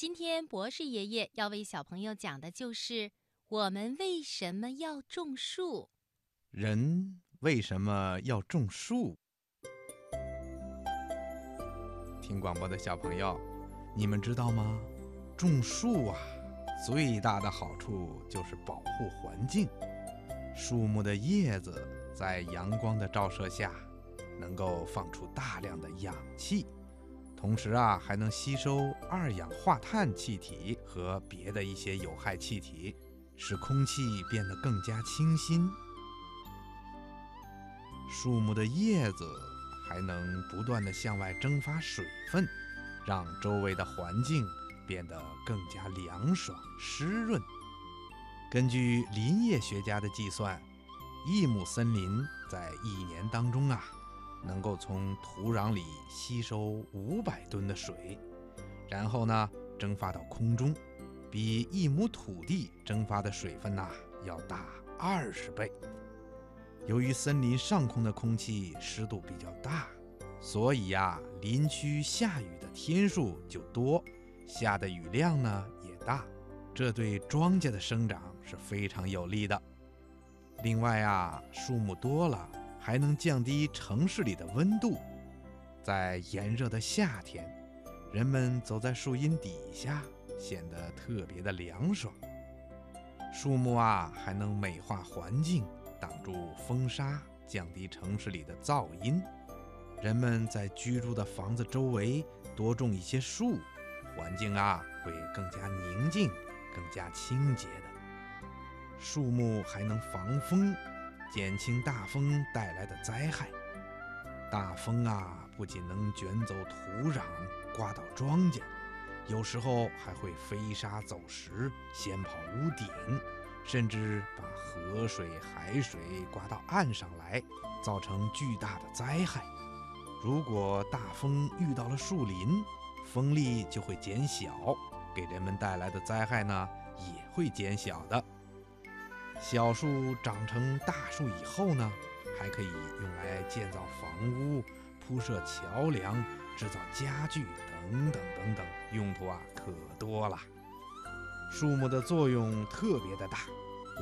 今天博士爷爷要为小朋友讲的就是我们为什么要种树。人为什么要种树？听广播的小朋友，你们知道吗？种树啊，最大的好处就是保护环境。树木的叶子在阳光的照射下，能够放出大量的氧气，同时啊，还能吸收二氧化碳气体和别的一些有害气体，使空气变得更加清新。树木的叶子还能不断地向外蒸发水分，让周围的环境变得更加凉爽湿润。根据林业学家的计算，一亩森林在一年当中啊，能够从土壤里吸收五百吨的水，然后呢蒸发到空中，比一亩土地蒸发的水分呐要大二十倍。由于森林上空的空气湿度比较大，所以呀，林区下雨的天数就多，下的雨量呢也大，这对庄稼的生长是非常有利的。另外啊，树木多了还能降低城市里的温度，在炎热的夏天，人们走在树荫底下，显得特别的凉爽。树木啊，还能美化环境。挡住风沙，降低城市里的噪音。人们在居住的房子周围多种一些树，环境啊会更加宁静、更加清洁的。树木还能防风，减轻大风带来的灾害。大风啊，不仅能卷走土壤、刮倒庄稼，有时候还会飞沙走石、掀跑屋顶。甚至把河水、海水刮到岸上来，造成巨大的灾害。如果大风遇到了树林，风力就会减小，给人们带来的灾害呢也会减小的。小树长成大树以后呢，还可以用来建造房屋、铺设桥梁、制造家具等等等等，用途啊可多了。树木的作用特别的大，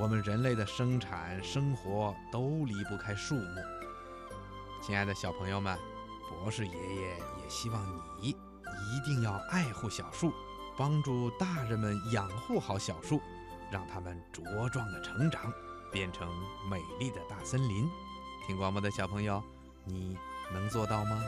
我们人类的生产生活都离不开树木。亲爱的小朋友们，博士爷爷也希望你一定要爱护小树，帮助大人们养护好小树，让他们茁壮的成长，变成美丽的大森林。听广播的小朋友，你能做到吗？